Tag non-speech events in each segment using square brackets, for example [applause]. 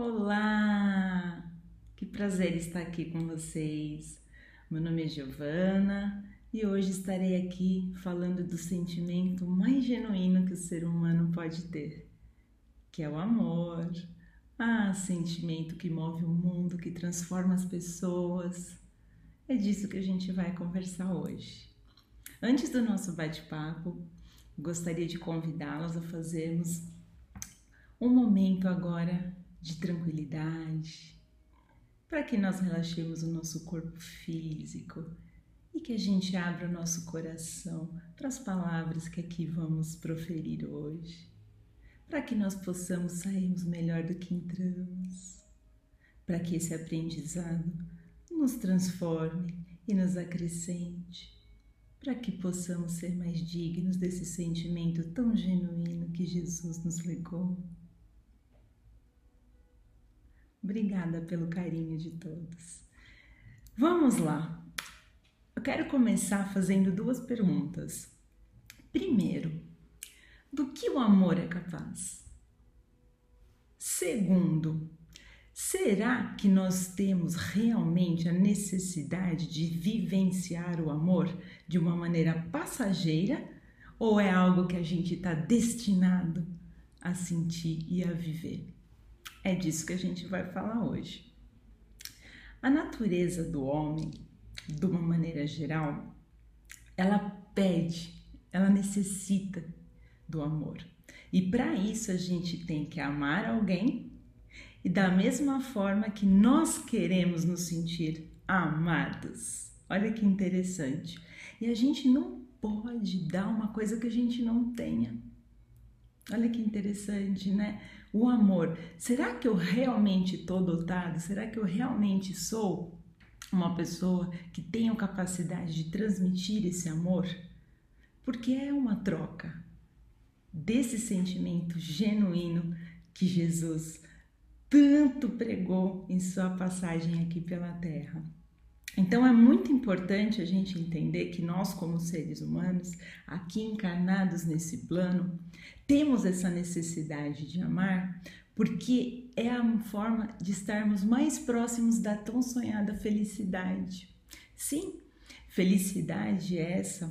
Olá! Que prazer estar aqui com vocês. Meu nome é Giovana e hoje estarei aqui falando do sentimento mais genuíno que o ser humano pode ter, que é o amor. Ah, sentimento que move o mundo, que transforma as pessoas. É disso que a gente vai conversar hoje. Antes do nosso bate-papo, gostaria de convidá-los a fazermos um momento agora de tranquilidade, para que nós relaxemos o nosso corpo físico e que a gente abra o nosso coração para as palavras que aqui vamos proferir hoje, para que nós possamos sairmos melhor do que entramos, para que esse aprendizado nos transforme e nos acrescente, para que possamos ser mais dignos desse sentimento tão genuíno que Jesus nos legou. Obrigada pelo carinho de todos. Vamos lá. Eu quero começar fazendo duas perguntas. Primeiro, do que o amor é capaz? Segundo, será que nós temos realmente a necessidade de vivenciar o amor de uma maneira passageira ou é algo que a gente está destinado a sentir e a viver? É disso que a gente vai falar hoje. A natureza do homem, de uma maneira geral, ela pede, ela necessita do amor. E para isso a gente tem que amar alguém e da mesma forma que nós queremos nos sentir amados. Olha que interessante. E a gente não pode dar uma coisa que a gente não tenha. Olha que interessante, né? O amor. Será que eu realmente estou dotado? Será que eu realmente sou uma pessoa que tenho capacidade de transmitir esse amor? Porque é uma troca desse sentimento genuíno que Jesus tanto pregou em sua passagem aqui pela terra. Então é muito importante a gente entender que nós, como seres humanos, aqui encarnados nesse plano, temos essa necessidade de amar porque é a forma de estarmos mais próximos da tão sonhada felicidade. Sim, felicidade é essa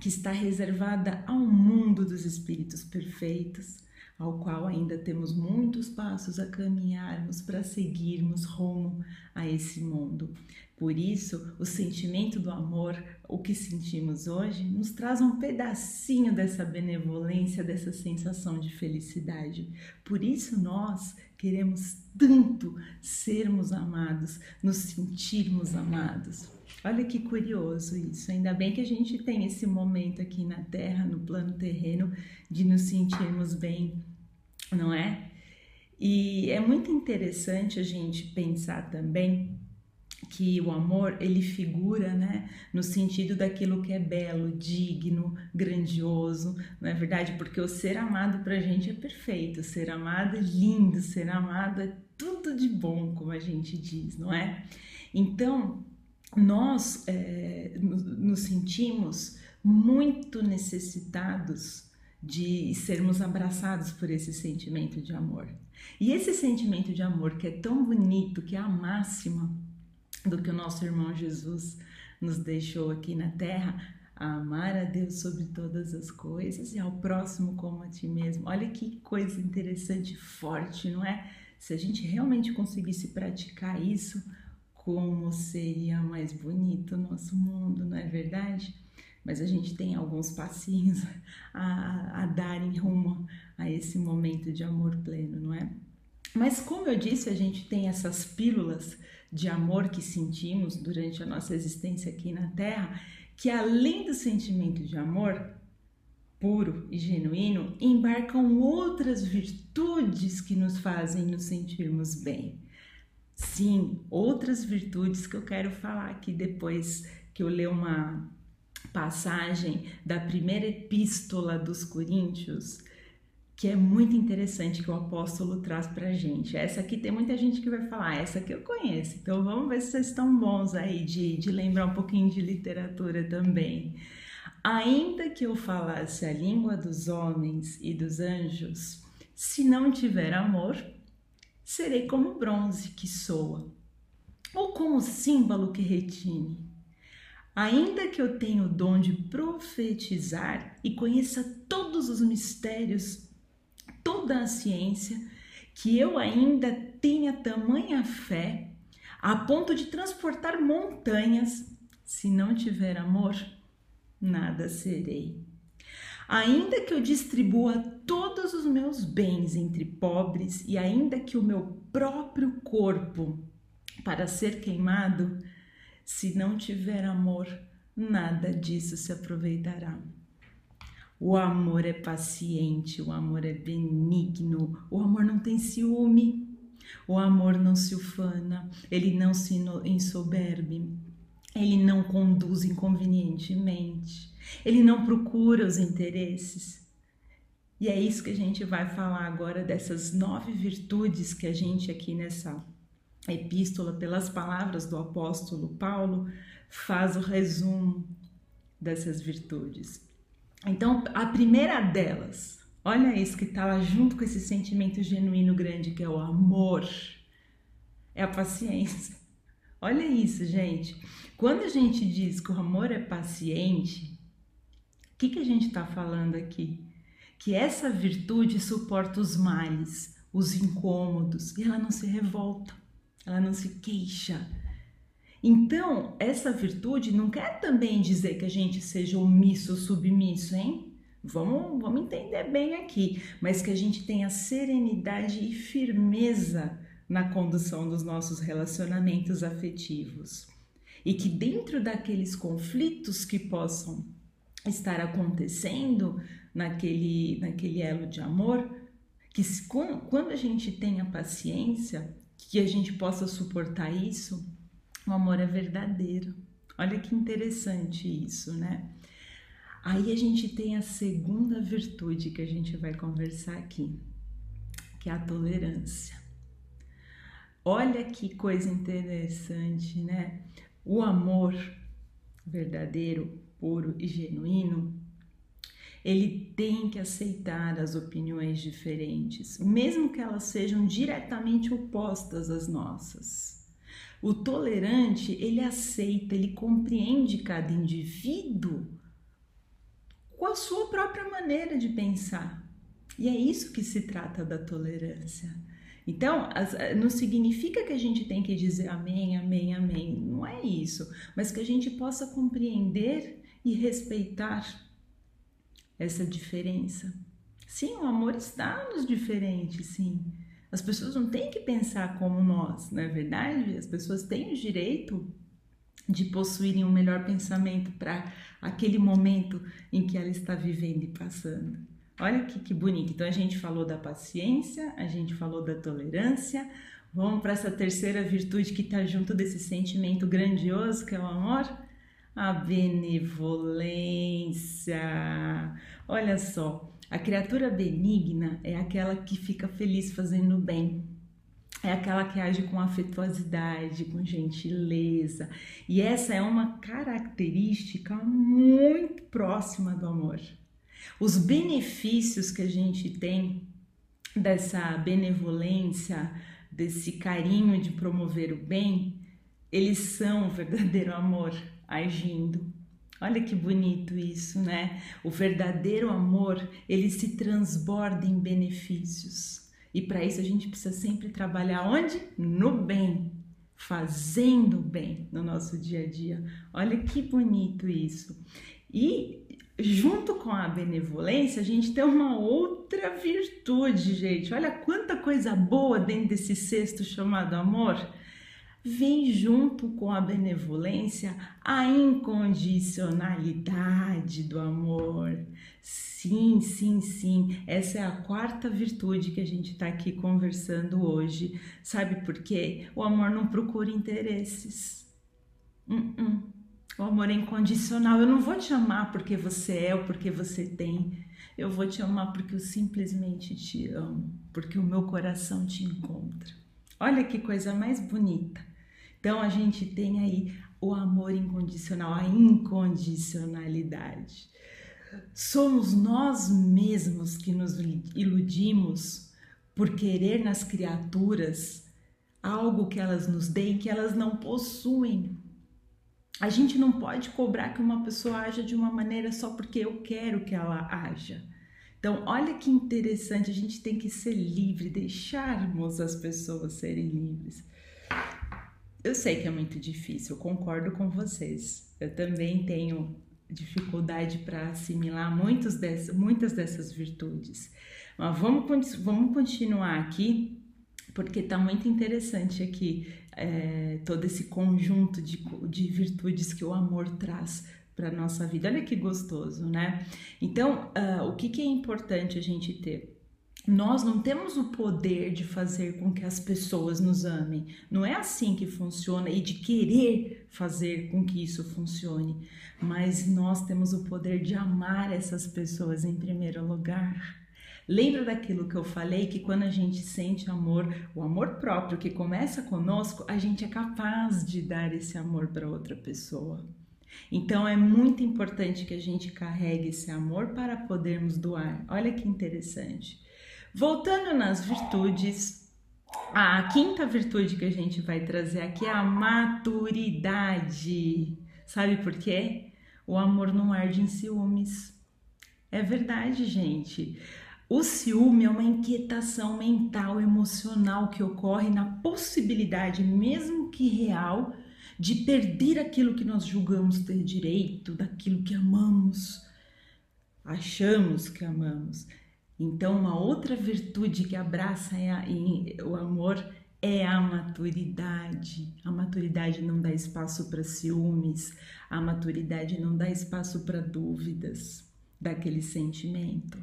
que está reservada ao mundo dos espíritos perfeitos, ao qual ainda temos muitos passos a caminharmos para seguirmos rumo a esse mundo. Por isso, o sentimento do amor, o que sentimos hoje, nos traz um pedacinho dessa benevolência, dessa sensação de felicidade. Por isso, nós queremos tanto sermos amados, nos sentirmos amados. Olha que curioso isso. Ainda bem que a gente tem esse momento aqui na Terra, no plano terreno, de nos sentirmos bem não é? E é muito interessante a gente pensar também que o amor ele figura, né, no sentido daquilo que é belo, digno, grandioso, não é verdade? Porque o ser amado para a gente é perfeito, ser amado é lindo, ser amado é tudo de bom, como a gente diz, não é? Então nós é, nos sentimos muito necessitados de sermos abraçados por esse sentimento de amor. E esse sentimento de amor que é tão bonito, que é a máxima do que o nosso irmão Jesus nos deixou aqui na terra, a amar a Deus sobre todas as coisas e ao próximo como a ti mesmo. Olha que coisa interessante, forte, não é? Se a gente realmente conseguisse praticar isso, como seria mais bonito o nosso mundo, não é verdade? mas a gente tem alguns passinhos [laughs] a, a dar em rumo a esse momento de amor pleno, não é? Mas como eu disse, a gente tem essas pílulas de amor que sentimos durante a nossa existência aqui na Terra, que além do sentimento de amor puro e genuíno, embarcam outras virtudes que nos fazem nos sentirmos bem. Sim, outras virtudes que eu quero falar aqui depois que eu ler uma passagem da primeira epístola dos Coríntios, que é muito interessante que o apóstolo traz para gente. Essa aqui tem muita gente que vai falar, essa aqui eu conheço, então vamos ver se vocês estão bons aí de, de lembrar um pouquinho de literatura também. Ainda que eu falasse a língua dos homens e dos anjos, se não tiver amor, serei como bronze que soa, ou como símbolo que retine. Ainda que eu tenha o dom de profetizar e conheça todos os mistérios, toda a ciência, que eu ainda tenha tamanha fé a ponto de transportar montanhas, se não tiver amor, nada serei. Ainda que eu distribua todos os meus bens entre pobres e ainda que o meu próprio corpo para ser queimado, se não tiver amor, nada disso se aproveitará. O amor é paciente, o amor é benigno, o amor não tem ciúme, o amor não se ufana, ele não se ensoberbe, ele não conduz inconvenientemente, ele não procura os interesses. E é isso que a gente vai falar agora dessas nove virtudes que a gente aqui nessa epístola, pelas palavras do apóstolo Paulo, faz o resumo dessas virtudes. Então, a primeira delas, olha isso que está lá junto com esse sentimento genuíno grande que é o amor, é a paciência. [laughs] Olha isso, gente. Quando a gente diz que o amor é paciente, o que, que a gente está falando aqui? Que essa virtude suporta os males, os incômodos, e ela não se revolta, ela não se queixa, então, essa virtude não quer também dizer que a gente seja omisso ou submisso, hein? Vamos, vamos entender bem aqui, mas que a gente tenha serenidade e firmeza na condução dos nossos relacionamentos afetivos. E que dentro daqueles conflitos que possam estar acontecendo naquele, naquele elo de amor, que quando a gente tenha paciência, que a gente possa suportar isso o amor é verdadeiro. Olha que interessante isso, né? Aí a gente tem a segunda virtude que a gente vai conversar aqui, que é a tolerância. Olha que coisa interessante, né? O amor verdadeiro, puro e genuíno, ele tem que aceitar as opiniões diferentes, mesmo que elas sejam diretamente opostas às nossas. O tolerante, ele aceita, ele compreende cada indivíduo com a sua própria maneira de pensar. E é isso que se trata da tolerância. Então, não significa que a gente tem que dizer amém, amém, amém. Não é isso. Mas que a gente possa compreender e respeitar essa diferença. Sim, o amor está nos diferentes, sim. As pessoas não têm que pensar como nós, não é verdade? As pessoas têm o direito de possuírem um melhor pensamento para aquele momento em que ela está vivendo e passando. Olha que, que bonito. Então a gente falou da paciência, a gente falou da tolerância. Vamos para essa terceira virtude que está junto desse sentimento grandioso que é o amor? A benevolência. Olha só, a criatura benigna é aquela que fica feliz fazendo bem. É aquela que age com afetuosidade, com gentileza. E essa é uma característica muito próxima do amor. Os benefícios que a gente tem dessa benevolência, desse carinho de promover o bem, eles são o verdadeiro amor agindo. Olha que bonito isso, né? O verdadeiro amor, ele se transborda em benefícios. E para isso a gente precisa sempre trabalhar onde? No bem, fazendo bem no nosso dia a dia. Olha que bonito isso. E junto com a benevolência, a gente tem uma outra virtude, gente. Olha quanta coisa boa dentro desse cesto chamado amor vem junto com a benevolência a incondicionalidade do amor. Sim, sim, sim. Essa é a quarta virtude que a gente está aqui conversando hoje. Sabe por quê? O amor não procura interesses. Uh -uh. O amor é incondicional. Eu não vou te amar porque você é ou porque você tem. Eu vou te amar porque eu simplesmente te amo, porque o meu coração te encontra. Olha que coisa mais bonita. Então a gente tem aí o amor incondicional, a incondicionalidade. Somos nós mesmos que nos iludimos por querer nas criaturas algo que elas nos deem que elas não possuem. A gente não pode cobrar que uma pessoa haja de uma maneira só porque eu quero que ela haja. Então, olha que interessante, a gente tem que ser livre, deixarmos as pessoas serem livres. Eu sei que é muito difícil, concordo com vocês. Eu também tenho dificuldade para assimilar muitos dessas, muitas dessas virtudes. Mas vamos, vamos continuar aqui, porque está muito interessante aqui é, todo esse conjunto de, de virtudes que o amor traz para nossa vida. Olha que gostoso, né? Então, uh, o que, que é importante a gente ter? Nós não temos o poder de fazer com que as pessoas nos amem. Não é assim que funciona e de querer fazer com que isso funcione. Mas nós temos o poder de amar essas pessoas em primeiro lugar. Lembra daquilo que eu falei que quando a gente sente amor, o amor próprio que começa conosco, a gente é capaz de dar esse amor para outra pessoa. Então é muito importante que a gente carregue esse amor para podermos doar. Olha que interessante. Voltando nas virtudes, a quinta virtude que a gente vai trazer aqui é a maturidade. Sabe por quê? O amor não arde em ciúmes. É verdade, gente. O ciúme é uma inquietação mental, emocional que ocorre na possibilidade, mesmo que real, de perder aquilo que nós julgamos ter direito, daquilo que amamos, achamos que amamos. Então, uma outra virtude que abraça o amor é a maturidade. A maturidade não dá espaço para ciúmes, a maturidade não dá espaço para dúvidas daquele sentimento.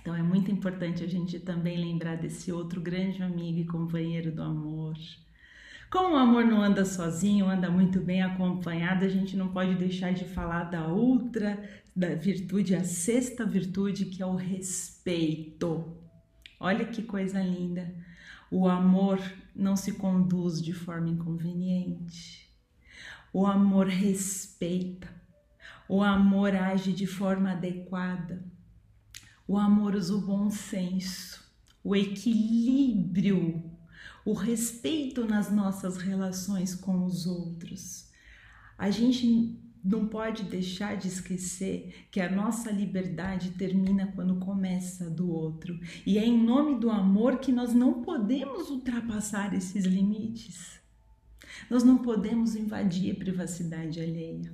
Então é muito importante a gente também lembrar desse outro grande amigo e companheiro do amor. Como o amor não anda sozinho, anda muito bem acompanhado, a gente não pode deixar de falar da outra da virtude, a sexta virtude, que é o respeito. Olha que coisa linda. O amor não se conduz de forma inconveniente. O amor respeita. O amor age de forma adequada o amor usa o bom senso, o equilíbrio, o respeito nas nossas relações com os outros. A gente não pode deixar de esquecer que a nossa liberdade termina quando começa do outro. E é em nome do amor que nós não podemos ultrapassar esses limites. Nós não podemos invadir a privacidade alheia.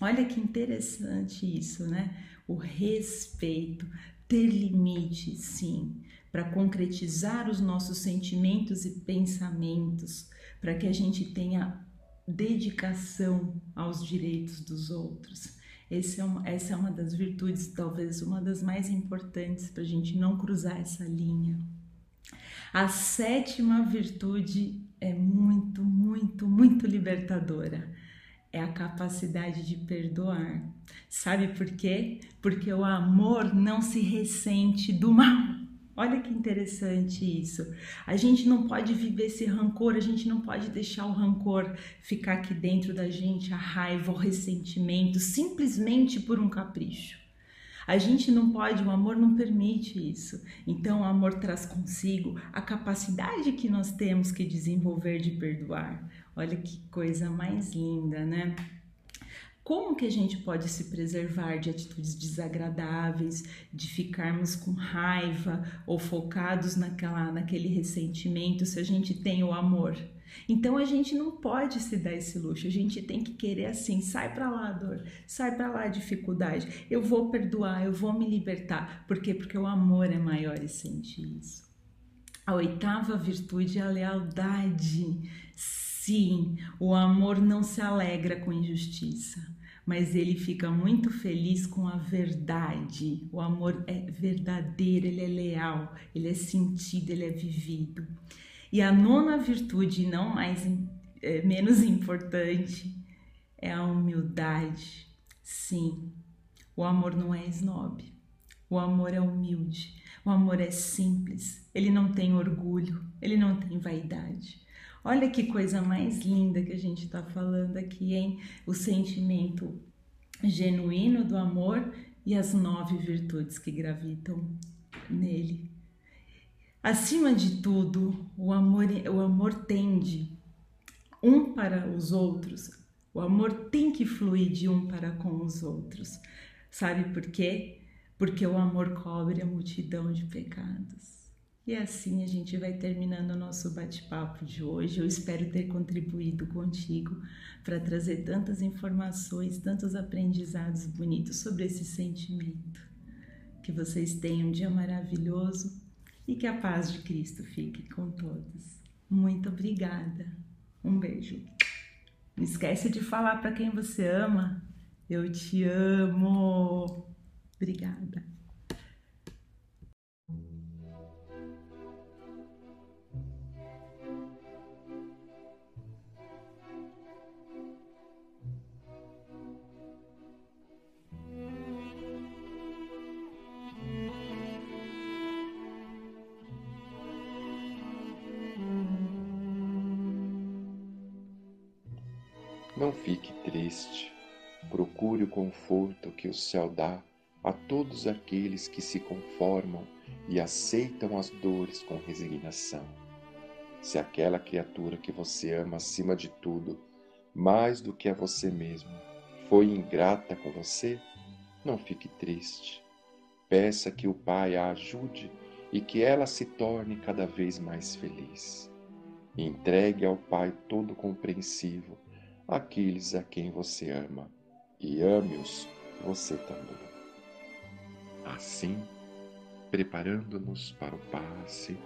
Olha que interessante isso, né? o respeito, ter limites, sim, para concretizar os nossos sentimentos e pensamentos, para que a gente tenha dedicação aos direitos dos outros. É uma, essa é uma das virtudes, talvez uma das mais importantes para a gente não cruzar essa linha. A sétima virtude é muito, muito, muito libertadora é a capacidade de perdoar. Sabe por quê? Porque o amor não se ressente do mal. Olha que interessante isso. A gente não pode viver esse rancor, a gente não pode deixar o rancor ficar aqui dentro da gente, a raiva, o ressentimento, simplesmente por um capricho. A gente não pode, o amor não permite isso. Então, o amor traz consigo a capacidade que nós temos que desenvolver de perdoar. Olha que coisa mais linda, né? Como que a gente pode se preservar de atitudes desagradáveis, de ficarmos com raiva ou focados naquela, naquele ressentimento se a gente tem o amor? Então a gente não pode se dar esse luxo, a gente tem que querer assim, sai para lá dor, sai para lá dificuldade, eu vou perdoar, eu vou me libertar. Por quê? Porque o amor é maior e sente isso. A oitava virtude é a lealdade. Sim, o amor não se alegra com injustiça, mas ele fica muito feliz com a verdade. O amor é verdadeiro, ele é leal, ele é sentido, ele é vivido. E a nona virtude, não mais é, menos importante, é a humildade. Sim, o amor não é snob. O amor é humilde. O amor é simples. Ele não tem orgulho. Ele não tem vaidade. Olha que coisa mais linda que a gente está falando aqui, hein? O sentimento genuíno do amor e as nove virtudes que gravitam nele. Acima de tudo, o amor, o amor tende um para os outros. O amor tem que fluir de um para com os outros. Sabe por quê? Porque o amor cobre a multidão de pecados. E assim a gente vai terminando o nosso bate-papo de hoje. Eu espero ter contribuído contigo para trazer tantas informações, tantos aprendizados bonitos sobre esse sentimento. Que vocês tenham um dia maravilhoso e que a paz de Cristo fique com todos. Muito obrigada. Um beijo. Não esquece de falar para quem você ama. Eu te amo. Obrigada. Não fique triste. Procure o conforto que o céu dá a todos aqueles que se conformam e aceitam as dores com resignação. Se aquela criatura que você ama acima de tudo, mais do que a você mesmo, foi ingrata com você, não fique triste. Peça que o Pai a ajude e que ela se torne cada vez mais feliz. entregue ao Pai todo compreensivo aqueles a quem você ama e ame-os você também. Assim, preparando-nos para o passe,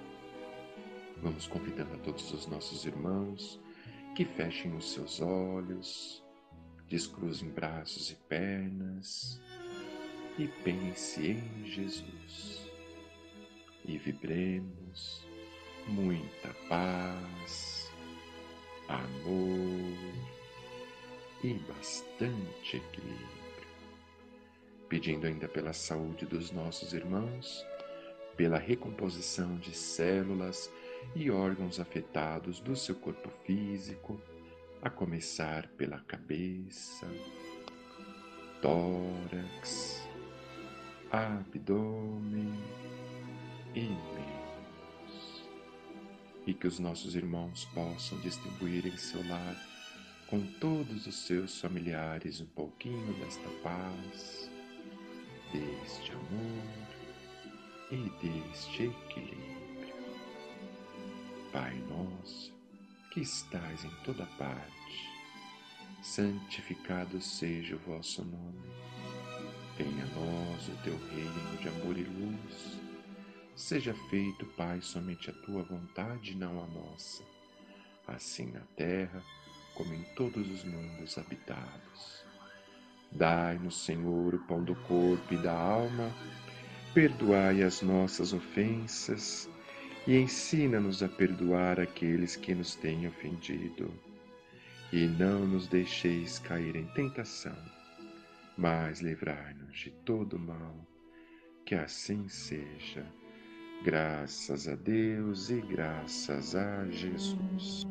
vamos convidando a todos os nossos irmãos que fechem os seus olhos, descruzem braços e pernas e pense em Jesus. E vibremos muita paz, amor e bastante equilíbrio. Pedindo ainda pela saúde dos nossos irmãos, pela recomposição de células e órgãos afetados do seu corpo físico, a começar pela cabeça, tórax, abdômen e membros. E que os nossos irmãos possam distribuir em seu lar com todos os seus familiares um pouquinho desta paz, deste amor e deste equilíbrio. Pai nosso, que estais em toda parte, santificado seja o vosso nome. Venha a nós o teu reino de amor e luz. Seja feito, Pai, somente a tua vontade, não a nossa. Assim na terra, como em todos os mundos habitados. Dai-nos, Senhor, o pão do corpo e da alma, perdoai as nossas ofensas e ensina-nos a perdoar aqueles que nos têm ofendido. E não nos deixeis cair em tentação, mas livrai-nos de todo mal. Que assim seja. Graças a Deus e graças a Jesus.